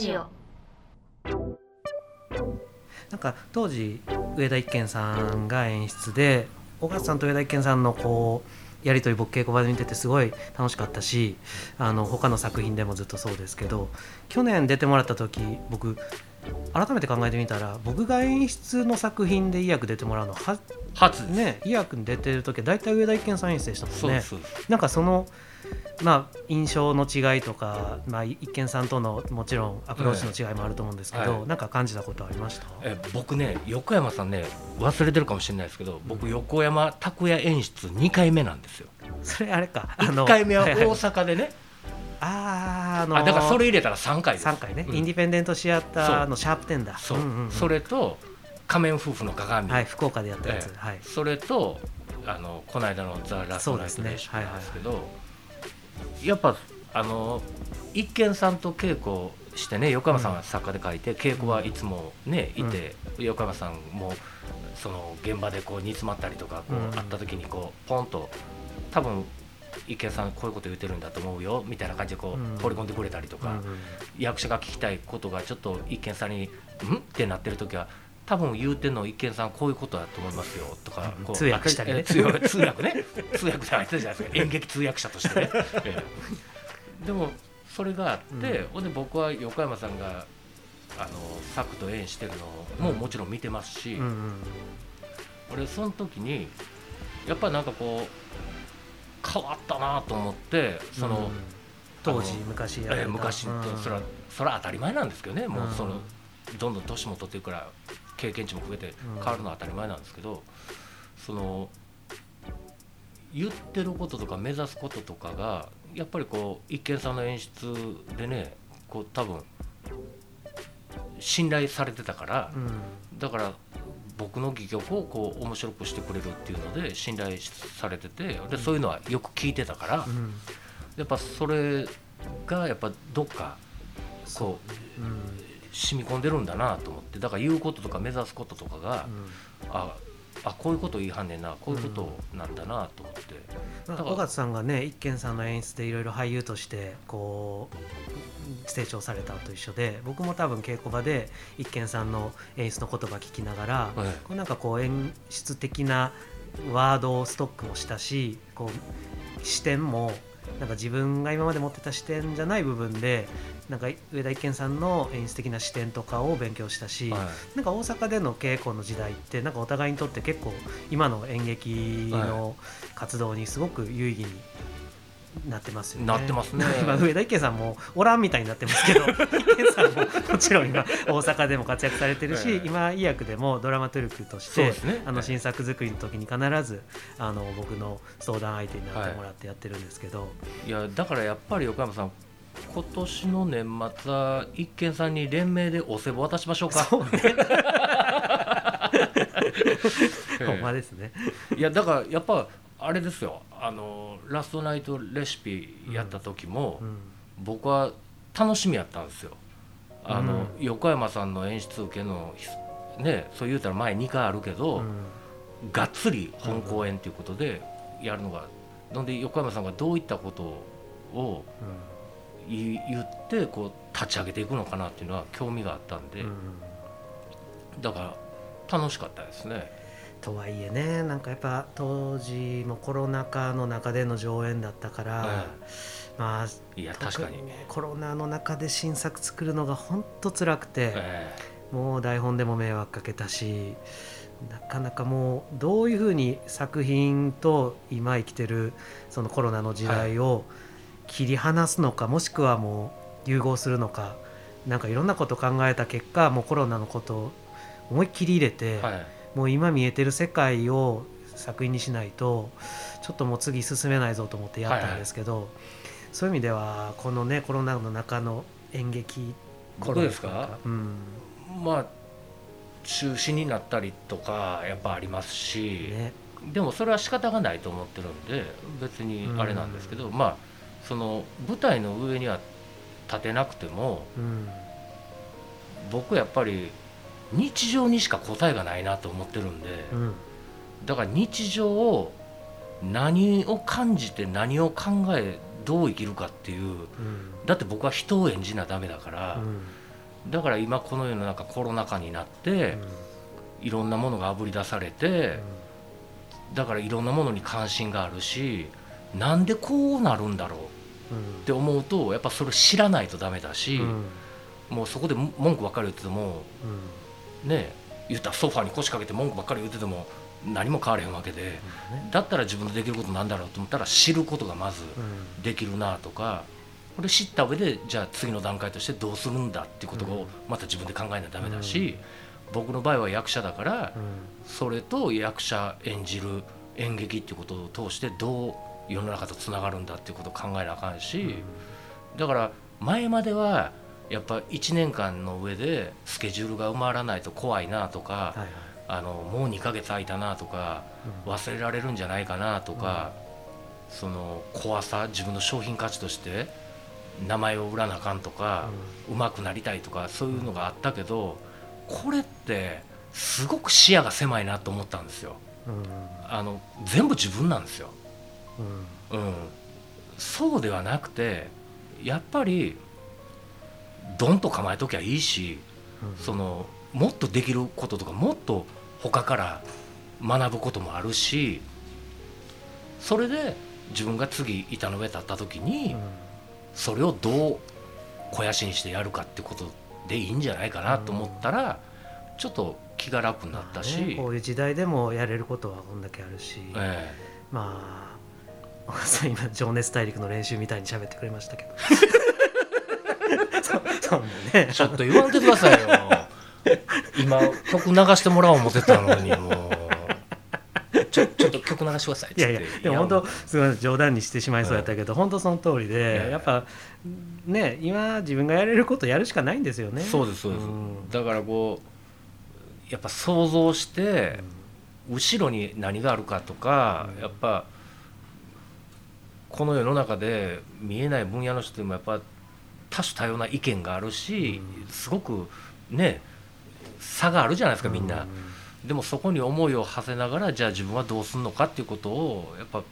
ジオ。なんか当時上田一賢さんが演出で小勝さんと上田一賢さんのこうやりとり僕稽古場で見ててすごい楽しかったしあの他の作品でもずっとそうですけど去年出てもらった時僕改めて考えてみたら僕が演出の作品で医薬出てもらうのは初ね医薬に出てる時は大体上田一賢さん演出でしたもんね。そうですそうなんかそのまあ印象の違いとか、まあ、一見さんとのもちろんアプローチの違いもあると思うんですけど、はい。なんか感じたことありました？え僕ね横山さんね忘れてるかもしれないですけど僕横山拓也演出2回目なんですよ。それあれか。1回目は大いい。阪でね。あーあのあだからそれ入れたら3回です。3回ね、うん。インディペンデントシアターのシャープ10だ。そう、んんん。それと仮面夫婦の鏡、はい福岡でやったやつ、ええ。はい。それとあのこの間の「ザ・ラストナイト・レシピ」そうですねなんですけど、やっぱあの一見さんと稽古してね横山さんが作家で書いて、稽古はいつもねいて、横山さんもその現場でこう煮詰まったりとかこう、うん。会った時にこうポンと多分一見さんこういうこと言ってるんだと思うよみたいな感じでこう放り込んでくれたりとか、役者が聞きたいことがちょっと一見さんに「ん?」ってなってる時は多分言うてんの一見さんこういうことだと思いますよとかこう通訳したりね。あ通訳通訳ね。通訳じゃないじゃないですか演劇通訳者としてね、ええでもそれがあって、ほんで僕は横山さんがあの作と演してるのももちろん見てますし、うんうん俺その時にやっぱなんかこう変わったなと思ってその、うん当時昔やってた。ええ昔ってうん。それはそれは当たり前なんですけどね、もううん。そのどんどん年も取っていくから経験値も増えて変わるのは当たり前なんですけど、その言ってることとか目指すこととかがやっぱりこう一見さんの演出でねこう多分信頼されてたから、うん。だから僕の戯曲をこう面白くしてくれるっていうので信頼されててでそういうのはよく聞いてたから、うん。やっぱそれがやっぱどっかこううん染み込んでるんだなと思ってだから言うこととか目指すこととかが、ああこういうこと言いはんねんなこういうことなんだなと思って、まあ、だから尾形さんがね一賢さんの演出でいろいろ俳優としてこう成長されたと一緒で僕も多分稽古場で一賢さんの演出の言葉聞きながら、はい。こうなんかこう演出的なワードをストックもしたしこう視点もなんか自分が今まで持ってた視点じゃない部分でなんか上田一賢さんの演出的な視点とかを勉強したし、はい。なんか大阪での稽古の時代ってなんかお互いにとって結構今の演劇の活動にすごく有意義になってますよね。なってますね。今上田一賢さんもおらんみたいになってますけど 一賢さんももちろん今大阪でも活躍されてるし、ええ。今医薬でもドラマトゥルクとしてあの新作作りの時に必ずあの僕の相談相手になってもらってやってるんですけど、いやだからやっぱり横山さん今年の年末は一見さんに連名でお歳暮渡しましょうか。そうねええ ほんまですね。いやだからやっぱあれですよあのラストナイトレシピやった時も、うん僕は楽しみやったんですよ。あの、うん横山さんの演出受けのねそう言うたら前2回あるけど、うんがっつり本公演ということでやるのが、なんで横山さんがどういったことを言ってこう立ち上げていくのかなっていうのは興味があったんで、うん。うんだから楽しかったですね。とはいえねなんかやっぱ当時もコロナ禍の中での上演だったから、まあいや確かに、コロナの中で新作作るのが本当辛くて、えもう台本でも迷惑かけたしなかなかもうどういうふうに作品と今生きてるそのコロナの時代を切り離すのか、もしくはもう融合するのかなんかいろんなこと考えた結果もうコロナのことを思いっきり入れて、えはい。もう今見えてる世界を作品にしないとちょっともう次進めないぞと思ってやったんですけど、そういう意味ではこのねコロナの中の演劇コロナ僕ですか？うん。まあ中止になったりとかやっぱありますし、ね。でもそれは仕方がないと思ってるんで別にあれなんですけど、まあその舞台の上には立てなくてもうん。僕やっぱり日常にしか答えがないなと思ってるんで、うん。だから日常を何を感じて何を考えどう生きるかっていううん。だって僕は人を演じなダメだから、うん。だから今この世の中コロナ禍になって、いろんなものがあぶり出されて、だからいろんなものに関心があるしなんでこうなるんだろううん。って思うとやっぱそれ知らないとダメだし、うん。もうそこで文句ばっかり言っててもうん。ね言ったらソファーに腰掛けて文句ばっかり言ってても何も変われへんわけでねだったら自分でできることなんだろうと思ったら知ることがまずうん。できるなとかこれ知った上でじゃあ次の段階としてどうするんだっていうことをまた自分で考えないとダメだし、僕の場合は役者だからうん。それと役者演じる演劇っていうことを通してどう世の中とつながるんだっていうことを考えなあかんし、だから前まではやっぱ1年間の上でスケジュールが埋まらないと怖いなとか、あのもう2ヶ月空いたなとかうん。忘れられるんじゃないかなとか、その怖さ自分の商品価値として名前を売らなあかんとか、うまくなりたいとかそういうのがあったけどこれってすごく視野が狭いなと思ったんですよ。うん。あの全部自分なんですよ。うん。うん、そうではなくてやっぱりドンと構えときゃいいしうん。そのもっとできることとかもっと他から学ぶこともあるしそれで自分が次板の上立った時にそれをどう肥やしにしてやるかってことでいいんじゃないかなと思ったらちょっと気が楽になったし、まあねこういう時代でもやれることはこんだけあるし、え。まあ 今「情熱大陸」の練習みたいに喋ってくれましたけど。そそんなね。えちょっと言わんてくださいよ。今曲流してもらおう思ってたのにもう。ちょちょっと曲流してくださいっていやいやでも本当すごい冗談にしてしまいそうやったけど、本当その通りで、えやっぱね今自分がやれることやるしかないんですよね。そうですそうです、ん。だからこうやっぱ想像して後ろに何があるかとか、うん。やっぱこの世の中で見えない分野の人でもやっぱ多種多様な意見があるし、うんすごくね差があるじゃないですかみんな、でもそこに思いを馳せながらじゃあ自分はどうするのかっていうことをやっぱ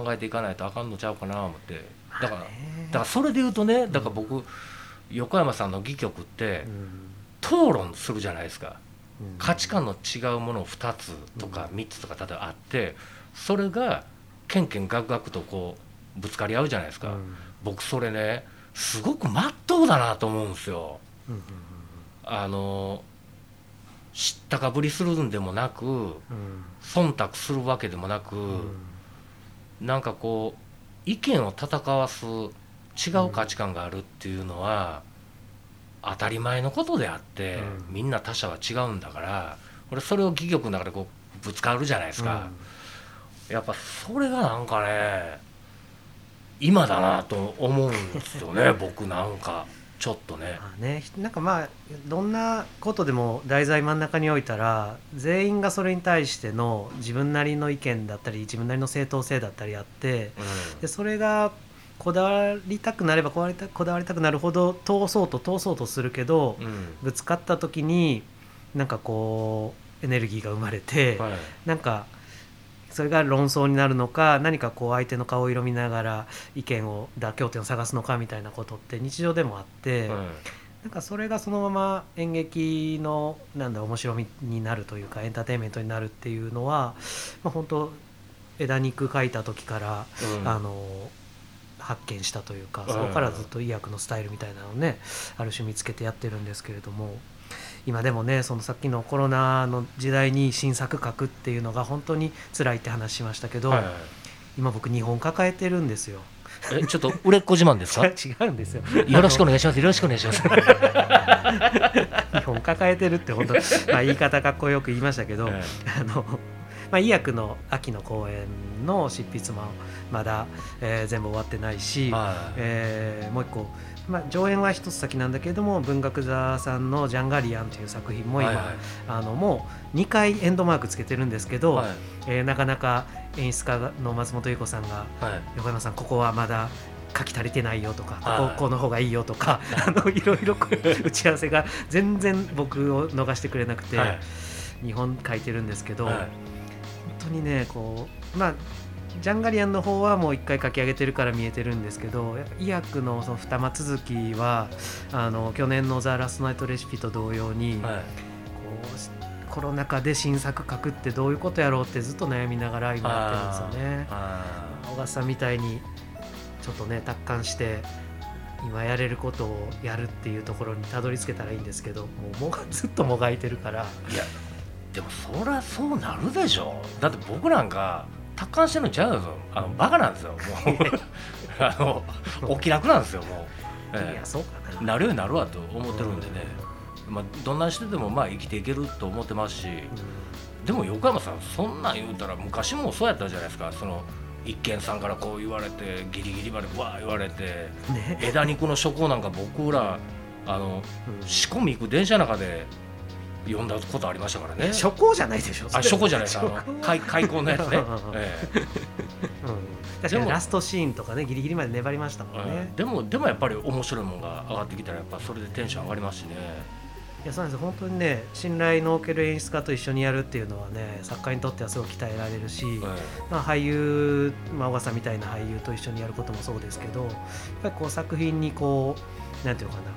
考えていかないとあかんのちゃうかな思って。だから、だからそれで言うとねだから僕、横山さんの戯曲って討論するじゃないですか。価値観の違うものを2つとか3つとか例えばあってそれがけんけんがくがくとこうぶつかり合うじゃないですか、僕それねすごくまっとうだなと思うんですよ。あの知ったかぶりするんでもなく忖度するわけでもなく、なんかこう意見を戦わす違う価値観があるっていうのは当たり前のことであって、うん。みんな他者は違うんだから俺それを戯曲の中でこうぶつかるじゃないですか、やっぱそれがなんかね今だなと思うんですよね 僕なんかちょっとね。まあね、なんかまあどんなことでも題材真ん中に置いたら全員がそれに対しての自分なりの意見だったり自分なりの正当性だったりあってでそれがこだわりたくなればこだわりたこだわりたくなるほど通そうと通そうとするけどうんうん。ぶつかった時になんかこうエネルギーが生まれて、はい。なんかそれが論争になるのか何かこう相手の顔色見ながら意見を妥協点を探すのかみたいなことって日常でもあって、はい。なんかそれがそのまま演劇のなんだ面白みになるというかエンターテインメントになるっていうのは、まあ、本当枝肉描いた時から、うん。あの発見したというかうんそこからずっと医薬のスタイルみたいなのをねある種見つけてやってるんですけれども今でもねそのさっきのコロナの時代に新作書くっていうのが本当に辛いって話しましたけど、はいはい今僕日本抱えてるんですよ。えちょっと売れっ子自慢ですか？違うんですよ。よろしくお願いしますよろしくお願いします 日本抱えてるって本当、まあ、言い方かっこよく言いましたけど、えあの、まあ、医薬の秋の公演の執筆もまだ、えー全部終わってないし、はい。えーもう一個、まあ、上演は一つ先なんだけれども文学座さんの「ジャンガリアン」という作品も今、はいはい。あのもう2回エンドマークつけてるんですけど、はい。えーなかなか演出家の松本優子さんがはい。横山さんここはまだ書き足りてないよとかこはい。ここの方がいいよとか あのいろいろこう打ち合わせが全然僕を逃してくれなくて、はい。日本書いてるんですけど、はい。本当にねこうまあジャンガリアンの方はもう一回書き上げてるから見えてるんですけどやっぱ医薬のその二間続きはあの去年の「ザ・ラストナイトレシピ」と同様に、はい。こうコロナ禍で新作書くってどういうことやろうってずっと悩みながら今やってるんですよね。あ小笠さんみたいにちょっとね達観して今やれることをやるっていうところにたどり着けたらいいんですけどもうもがずっともがいてるからでもそりゃそうなるでしょ。だって僕なんか達観してるのちゃうよあのバカなんですよ。もう。あのお気楽なんですよもう、ええ。いやそうかな。なるようになるわと思ってるんでね、まあ、どんなしてでもまあ生きていけると思ってますし。でも横山さんそんなん言うたら昔もそうやったじゃないですか。その一軒さんからこう言われてギリギリまでわー言われてうんね、枝肉の書庫なんか僕らあのうん。仕込み行く電車の中で読んだことありましたからね。初行じゃないでしょ。あ書庫じゃないです。あの初行開開口のやつね。ええ。うん、確かにラストシーンとかねギリギリまで粘りましたもんね。でもでもやっぱり面白いものが上がってきたらやっぱそれでテンション上がりますしね。いやそうなんです。よ本当にね信頼のおける演出家と一緒にやるっていうのはね作家にとってはすごく鍛えられるし、えまあ、俳優、まあ、小川さんみたいな俳優と一緒にやることもそうですけどやっぱりこう作品にこうなんていうのかな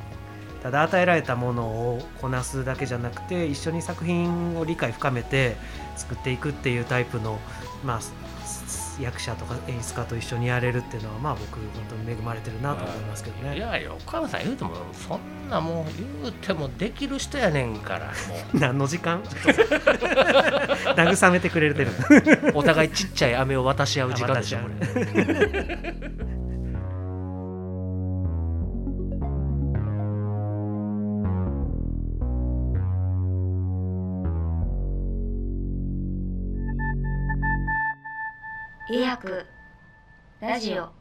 ただ与えられたものをこなすだけじゃなくて一緒に作品を理解深めて作っていくっていうタイプの、まあ、す役者とか演出家と一緒にやれるっていうのはまあ僕本当に恵まれてるなと思いますけどね。いや横山さん言うてもそんなもん言うてもできる人やねんからも 何の時間？慰めてくれてる。うお互いちっちゃい飴を渡し合う時間で しょ医薬ラジオ。